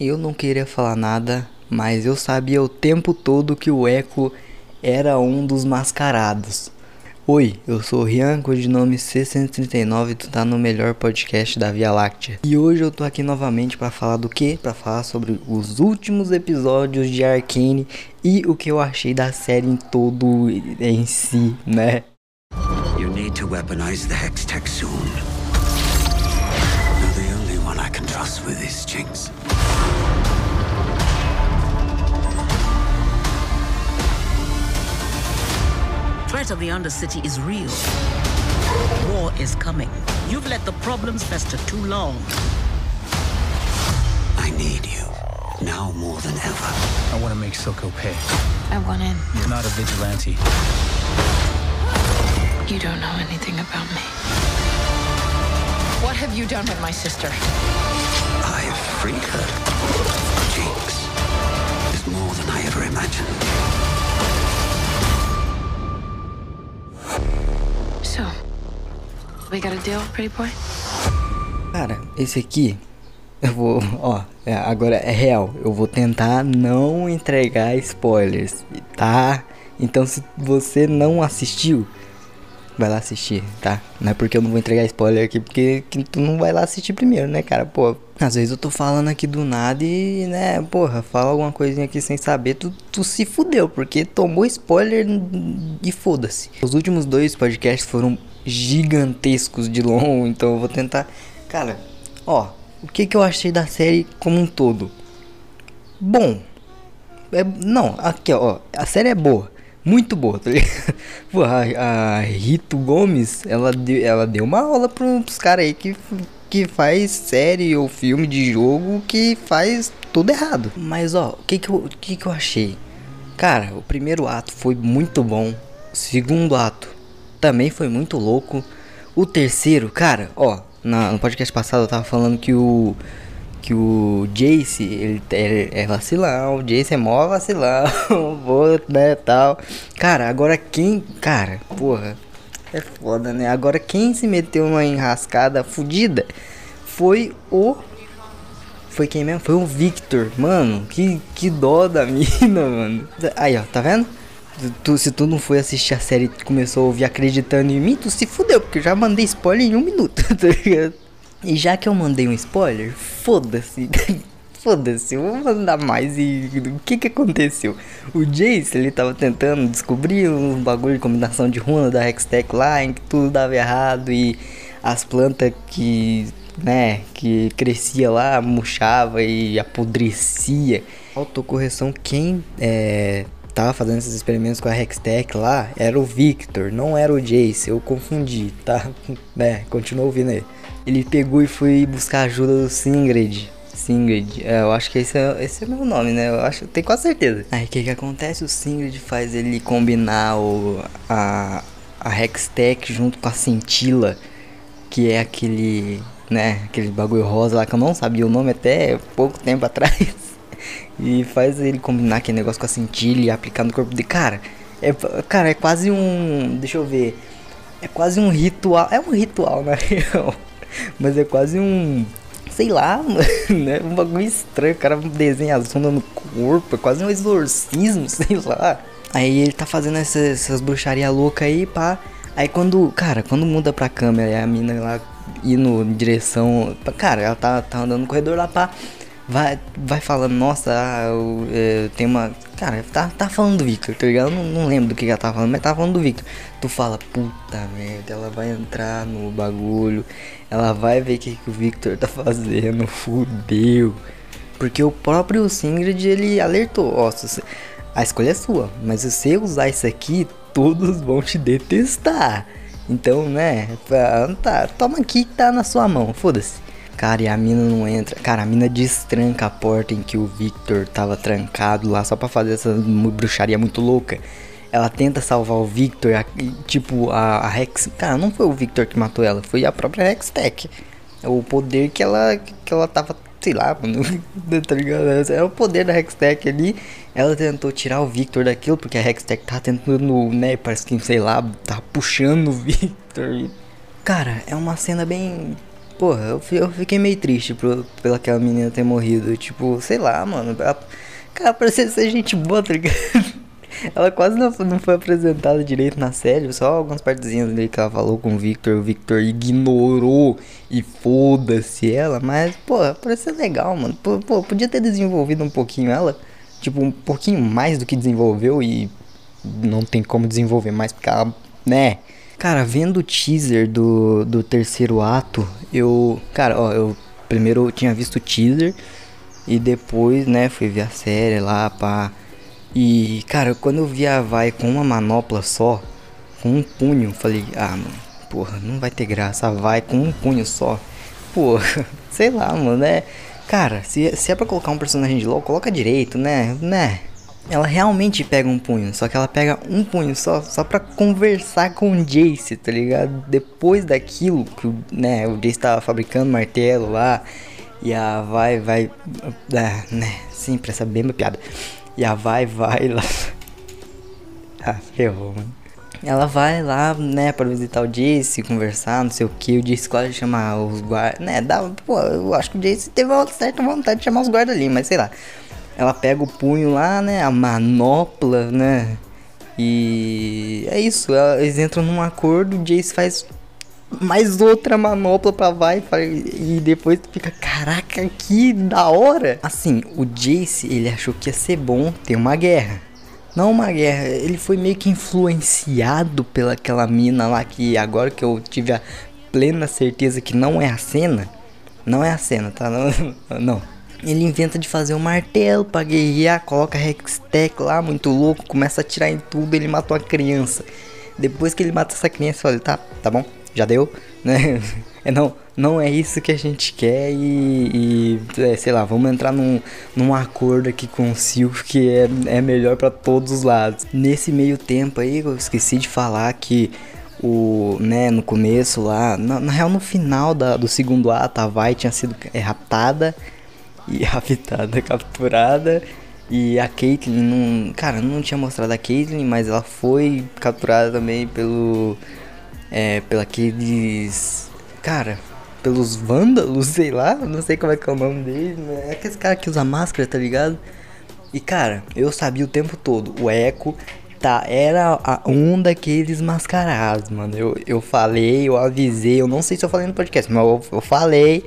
Eu não queria falar nada, mas eu sabia o tempo todo que o Echo era um dos mascarados. Oi, eu sou o Rian, codinome C139 e tu tá no melhor podcast da Via Láctea. E hoje eu tô aqui novamente para falar do que? Para falar sobre os últimos episódios de Arcane e o que eu achei da série em todo em si, né? You need to weaponize the Hextech soon. You're the only one I can trust with these Jinx. Threat of the Undercity is real. War is coming. You've let the problems fester too long. I need you. Now more than ever. I want to make Silco pay. I want in. You're not a vigilante. You don't know anything about me. What have you done with my sister? I've freed her. Got a deal, pretty boy? Cara, esse aqui eu vou, ó, é, agora é real. Eu vou tentar não entregar spoilers, tá? Então se você não assistiu, vai lá assistir, tá? Não é porque eu não vou entregar spoiler aqui, porque tu não vai lá assistir primeiro, né, cara? Pô, às vezes eu tô falando aqui do nada e, né, porra, fala alguma coisinha aqui sem saber, tu, tu se fudeu, porque tomou spoiler e foda-se. Os últimos dois podcasts foram gigantescos de longo, então eu vou tentar. Cara, ó, o que que eu achei da série como um todo? Bom. É, não, aqui ó, a série é boa muito boa, tá ligado? A, a, Rito Gomes, ela deu, ela deu uma aula pros caras aí que, que faz série ou filme de jogo que faz tudo errado. Mas ó, o que que, eu, que que eu achei? Cara, o primeiro ato foi muito bom. O segundo ato também foi muito louco. O terceiro, cara, ó, na, no podcast passado eu tava falando que o que o Jace, ele, ele é vacilão, o Jace é mó vacilão, vou, né, tal. Cara, agora quem, cara, porra, é foda, né? Agora quem se meteu numa enrascada fodida foi o foi quem mesmo? Foi o Victor, mano. Que, que dó da mina, mano. Aí, ó, tá vendo? Tu, se tu não foi assistir a série e começou a ouvir acreditando em mim, tu se fudeu, porque eu já mandei spoiler em um minuto, tá ligado? E já que eu mandei um spoiler, foda-se. foda-se, eu vou mandar mais e o que que aconteceu? O Jace, ele tava tentando descobrir um bagulho de combinação de runa da Hextech lá, em que tudo dava errado e as plantas que, né, que crescia lá, murchava e apodrecia. Autocorreção, quem é, tava fazendo esses experimentos com a Hextech lá era o Victor, não era o Jace, eu confundi, tá? né, continua ouvindo aí ele pegou e foi buscar ajuda do Singred. Singred, é, eu acho que esse é, esse é o meu nome, né? Eu acho, tenho quase certeza. Aí o que que acontece? O Singred faz ele combinar o, a, a Hextech junto com a Cintila, que é aquele, né? Aquele bagulho rosa lá que eu não sabia o nome até pouco tempo atrás. e faz ele combinar aquele negócio com a Cintila e aplicar no corpo dele. Cara, é, cara, é quase um. Deixa eu ver. É quase um ritual. É um ritual, na real. Mas é quase um. Sei lá, né? Um bagulho estranho. O cara desenha a zona no corpo. É quase um exorcismo, sei lá. Aí ele tá fazendo essas, essas bruxaria louca aí, pá. Aí quando. Cara, quando muda pra câmera e a mina lá indo em direção. Cara, ela tá, tá andando no corredor lá, pá vai, vai falando, nossa, ah, eu, eu, é, tem uma. Cara, tá, tá falando do Victor, tá ligado? Eu não, não lembro do que ela tá falando, mas tá falando do Victor. Tu fala, puta merda, ela vai entrar no bagulho, ela vai ver o que, que o Victor tá fazendo, fudeu. Porque o próprio Singrid ele alertou, ó, você, a escolha é sua, mas se você usar isso aqui, todos vão te detestar. Então, né, tá, toma aqui que tá na sua mão, foda-se. Cara, e a mina não entra. Cara, a mina destranca a porta em que o Victor tava trancado lá só pra fazer essa bruxaria muito louca. Ela tenta salvar o Victor, a, tipo, a, a, Rex. Cara, não foi o Victor que matou ela, foi a própria Hextech. É o poder que ela, que ela tava, sei lá, mano, tá ligado? É o poder da Hextech ali. Ela tentou tirar o Victor daquilo, porque a Hextech tá tentando, né, parece que, sei lá, tá puxando o Victor. Cara, é uma cena bem porra, eu, eu fiquei meio triste por, pela aquela menina ter morrido. Tipo, sei lá, mano. Ela, cara, parecia ser gente boa, tá ligado? Ela quase não, não foi apresentada direito na série, só algumas partezinhas ali que ela falou com o Victor. O Victor ignorou e foda-se ela, mas, parece ser legal, mano. Pô, podia ter desenvolvido um pouquinho ela, tipo, um pouquinho mais do que desenvolveu e não tem como desenvolver mais porque ela, né? Cara, vendo o teaser do, do terceiro ato, eu. Cara, ó, eu primeiro tinha visto o teaser e depois, né, fui ver a série lá, pá. E, cara, quando eu vi a Vai com uma manopla só, com um punho, falei, ah, mano, porra, não vai ter graça. A Vai com um punho só. Porra, sei lá, mano, é. Cara, se, se é pra colocar um personagem de LOL, coloca direito, né? Né? Ela realmente pega um punho, só que ela pega um punho só, só pra conversar com o Jace, tá ligado? Depois daquilo que né, o Jace tava fabricando martelo lá, e a vai, vai, ah, né, sempre essa mesma piada. E a vai, vai lá. ah, ferrou, mano. Ela vai lá, né, pra visitar o Jace, conversar, não sei o que. O Jace quase chamar os guardas. Né, dá, pô, eu acho que o Jace teve uma certa vontade de chamar os guardas ali, mas sei lá. Ela pega o punho lá, né, a manopla, né. E é isso, eles entram num acordo, o Jace faz mais outra manopla pra vai e depois fica, caraca, que da hora. Assim, o Jace, ele achou que ia ser bom ter uma guerra. Não uma guerra, ele foi meio que influenciado pela aquela mina lá que agora que eu tive a plena certeza que não é a cena, não é a cena, tá? Não, não. Ele inventa de fazer um martelo pra guerrear, coloca Hextech lá, muito louco, começa a atirar em tudo, ele mata uma criança. Depois que ele mata essa criança, falei, tá, tá bom, já deu, né? É, não, não é isso que a gente quer e, e, é, sei lá, vamos entrar num, num acordo aqui com o Silvio que é, é melhor pra todos os lados. Nesse meio tempo aí, eu esqueci de falar que o, né, no começo lá, na, na real no final da, do segundo ato, a Vai tinha sido é, e raptada, capturada. E a Caitlyn não. Cara, não tinha mostrado a Caitlyn, mas ela foi capturada também pelo. É, pela aqueles. Cara, pelos vândalos, sei lá, não sei como é que é o nome deles, é aqueles caras que usa máscara, tá ligado? E cara, eu sabia o tempo todo, o Echo tá, era a- um daqueles mascarados, mano. Eu, eu falei, eu avisei, eu não sei se eu falei no podcast, mas eu, eu falei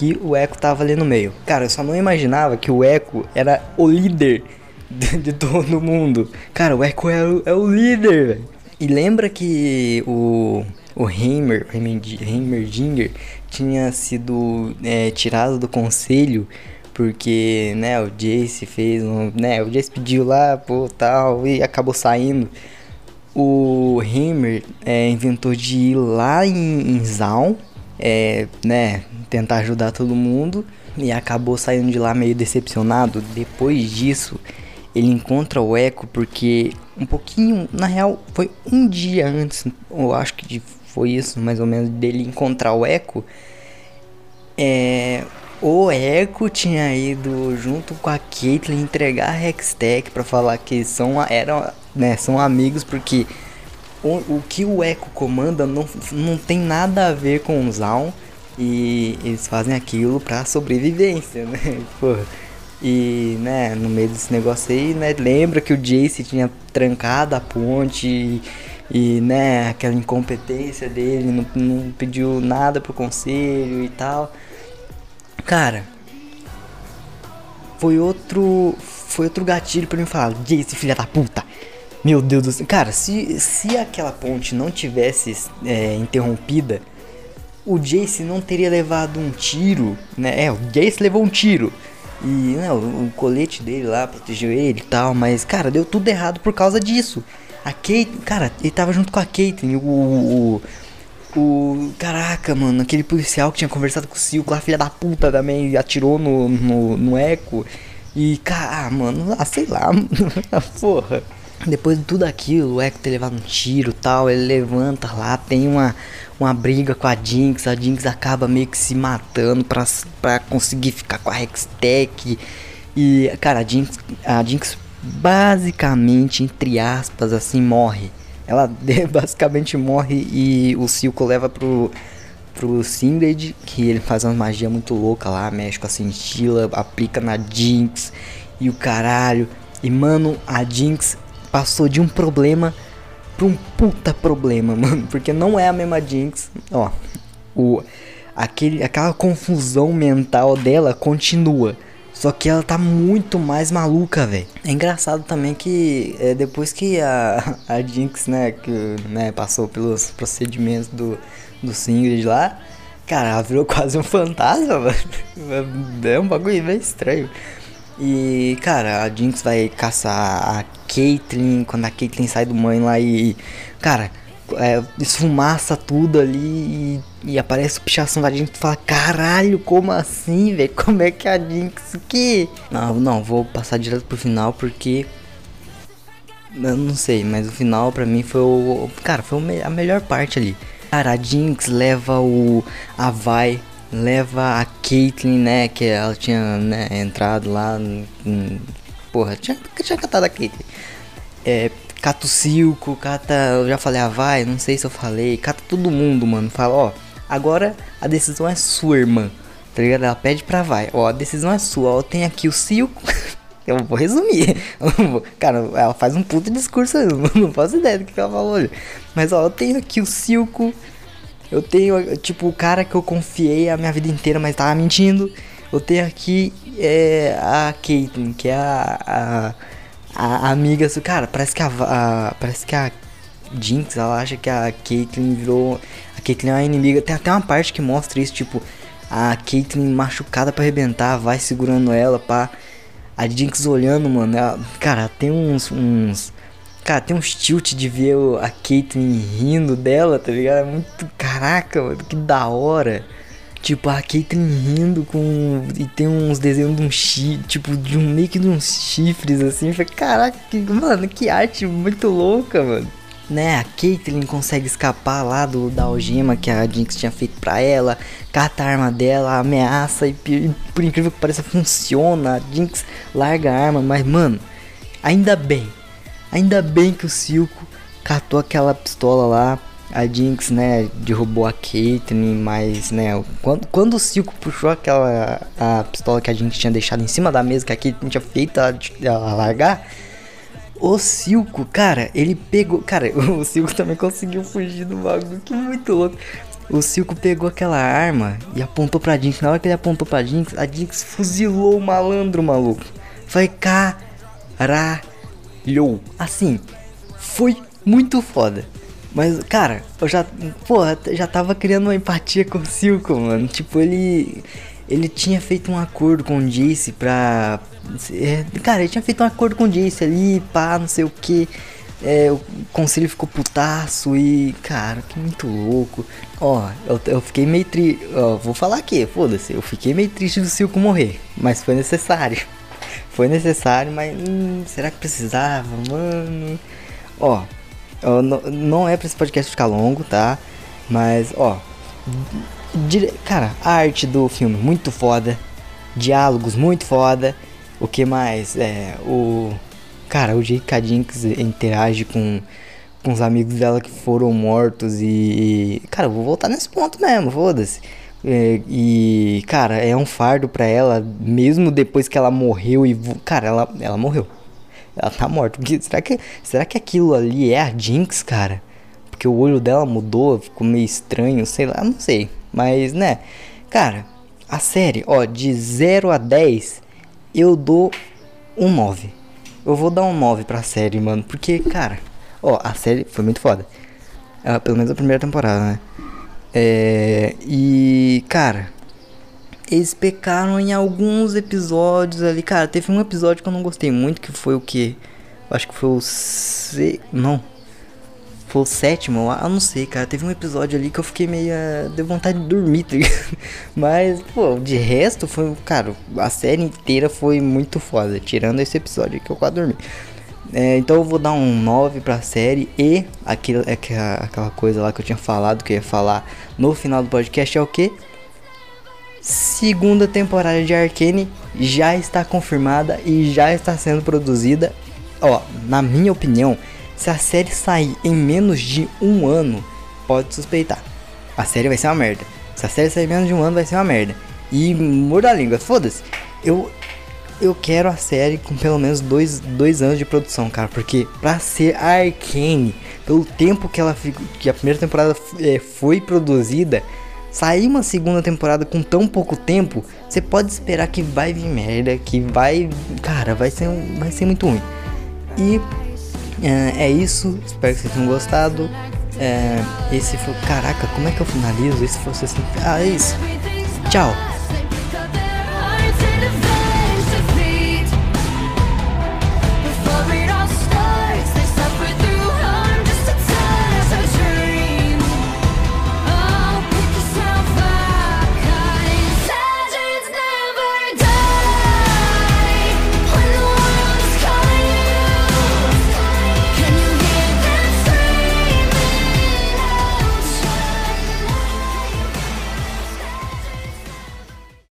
que o Echo tava ali no meio. Cara, eu só não imaginava que o Echo era o líder de, de todo mundo. Cara, o Echo é o, é o líder, velho. E lembra que o, o Heimer, Heimerdi- Heimerdinger tinha sido é, tirado do conselho porque, né, o Jace fez um, né, o Jace pediu lá, pô, tal, e acabou saindo. O Heimer é, inventou de ir lá em, em Zaun, é, né, tentar ajudar todo mundo e acabou saindo de lá meio decepcionado. Depois disso, ele encontra o Echo porque um pouquinho, na real, foi um dia antes, eu acho que foi isso, mais ou menos, dele encontrar o Echo. É, o Echo tinha ido junto com a Caitlyn entregar a Hextech pra falar que são, eram, né, são amigos porque o, o que o Echo comanda não, não tem nada a ver com o Zaun e eles fazem aquilo pra sobrevivência, né? Porra. E, né, no meio desse negócio aí, né, lembra que o Jace tinha trancado a ponte e, e, né, aquela incompetência dele, não, não pediu nada pro conselho e tal. Cara, foi outro. Foi outro gatilho pra mim falar, Jace, filha da puta. Meu Deus do céu. Cara, se, se aquela ponte não tivesse é, interrompida, o Jace não teria levado um tiro, né? É, o Jace levou um tiro. E né, o, o colete dele lá protegeu ele e tal, mas, cara, deu tudo errado por causa disso. A Kate, cara, ele tava junto com a Caitlyn, o, o, o. Caraca, mano, aquele policial que tinha conversado com o Silco lá, filha da puta também, atirou no, no, no Echo. E, cara, ah, mano, ah, sei lá, porra. Depois de tudo aquilo, o Echo ter levado um tiro tal, ele levanta lá, tem uma, uma briga com a Jinx, a Jinx acaba meio que se matando pra, pra conseguir ficar com a Hextech. E, cara, a Jinx, a Jinx basicamente, entre aspas, assim, morre. Ela basicamente morre e o Silco leva pro, pro Singed, que ele faz uma magia muito louca lá, mexe com a cintila, aplica na Jinx e o caralho. E mano, a Jinx passou de um problema pra um puta problema, mano, porque não é a mesma Jinx. Ó, o aquele aquela confusão mental dela continua. Só que ela tá muito mais maluca, velho. É engraçado também que é, depois que a, a Jinx, né, que, né, passou pelos procedimentos do, do Singed lá, cara, ela virou quase um fantasma, mano. É um bagulho bem estranho. E, cara, a Jinx vai caçar a Caitlyn, quando a Caitlyn sai do mãe lá e, cara, é, esfumaça tudo ali e, e aparece o pichação da Jinx e fala, caralho, como assim, velho? Como é que a Jinx que? Não, não, vou passar direto pro final porque eu não sei, mas o final pra mim foi o. Cara, foi a melhor parte ali. Cara, a Jinx leva o. A Vai, leva a Caitlyn, né? Que ela tinha né, entrado lá. Porra, tinha, tinha catado a Caitlyn. É, cata o Silco, cata. Eu já falei a Vai, não sei se eu falei. Cata todo mundo, mano. Fala, ó. Agora a decisão é sua, irmã. Tá ligado? Ela pede pra Vai. Ó, a decisão é sua. Ó, tem aqui o Silco. Eu vou resumir. Cara, ela faz um puto discurso, eu não faço ideia do que ela falou. Mas ó, eu tenho aqui o Silco. Eu tenho, tipo, o cara que eu confiei a minha vida inteira, mas tava mentindo. Eu tenho aqui é, a Caitlyn, que é a, a, a amiga. Cara, parece que a, a, Parece que a Jinx, ela acha que a Caitlyn virou. A Caitlyn é uma inimiga. Tem até uma parte que mostra isso, tipo, a Caitlyn machucada para arrebentar, vai segurando ela, pá. A Jinx olhando, mano, ela, cara, tem uns, uns. Cara, tem uns tilt de ver a Caitlyn rindo dela, tá ligado? É muito. Caraca, mano, que da hora. Tipo, a Caitlyn rindo com. E tem uns desenhos de um chifre. Tipo, de um meio que de uns chifres assim. Falei, caraca, que, mano, que arte muito louca, mano né, a Caitlyn consegue escapar lá do, da algema que a Jinx tinha feito pra ela, cata a arma dela, ameaça e, e por incrível que pareça funciona, a Jinx larga a arma, mas mano, ainda bem, ainda bem que o Silco catou aquela pistola lá, a Jinx, né, derrubou a Caitlyn, mas, né, quando, quando o Silco puxou aquela a pistola que a Jinx tinha deixado em cima da mesa, que a Caitlyn tinha feito ela, ela largar, o Silco, cara, ele pegou. Cara, o Silco também conseguiu fugir do bagulho, que muito louco. O Silco pegou aquela arma e apontou pra Jinx. Na hora que ele apontou pra Jinx, a Jinx fuzilou o malandro, maluco. Foi caralho. Assim, foi muito foda. Mas, cara, eu já. Porra, já tava criando uma empatia com o Silco, mano. Tipo, ele ele tinha feito um acordo com o Jace pra. É, cara, ele tinha feito um acordo com o Jace ali, pá, não sei o que. É, o conselho ficou putaço e. Cara, que muito louco. Ó, eu, eu fiquei meio triste. Vou falar aqui, foda-se. Eu fiquei meio triste do Silco morrer. Mas foi necessário. Foi necessário, mas. Hum, será que precisava, mano? Ó, ó não, é pra esse podcast ficar longo, tá? Mas, ó Dire... Cara, a arte do filme muito foda. Diálogos muito foda. O que mais? É. O. Cara, o jeito Jinx interage com, com os amigos dela que foram mortos e. Cara, eu vou voltar nesse ponto mesmo, foda-se. É, e, cara, é um fardo pra ela, mesmo depois que ela morreu e. Cara, ela, ela morreu. Ela tá morta. Porque, será, que, será que aquilo ali é a Jinx, cara? Porque o olho dela mudou, ficou meio estranho, sei lá, não sei. Mas, né, cara, a série, ó, de 0 a 10, eu dou um 9. Eu vou dar um 9 pra série, mano. Porque, cara, ó, a série foi muito foda. É, pelo menos a primeira temporada, né? É, e, cara, eles pecaram em alguns episódios ali. Cara, teve um episódio que eu não gostei muito, que foi o que? Acho que foi o C. Não, foi o sétimo, eu não sei, cara. Teve um episódio ali que eu fiquei meio. Uh, deu vontade de dormir, tá? Mas, pô, de resto, foi. Cara, a série inteira foi muito foda. Tirando esse episódio que eu quase dormi. É, então eu vou dar um 9 pra série e aquilo, é aquela coisa lá que eu tinha falado, que eu ia falar no final do podcast é o que? Segunda temporada de Arcane já está confirmada e já está sendo produzida. Ó, na minha opinião, se a série sair em menos de um ano, pode suspeitar. A série vai ser uma merda. Se a série sair menos de um ano, vai ser uma merda. E muda a língua, foda-se. Eu, eu quero a série com pelo menos dois, dois anos de produção, cara. Porque pra ser Arcane, pelo tempo que ela que a primeira temporada é, foi produzida, sair uma segunda temporada com tão pouco tempo, você pode esperar que vai vir merda, que vai, cara, vai ser, vai ser muito ruim. E é, é isso, espero que vocês tenham gostado. É, esse foi, caraca, como é que eu finalizo? Esse fosse assim, ah, é isso. Tchau.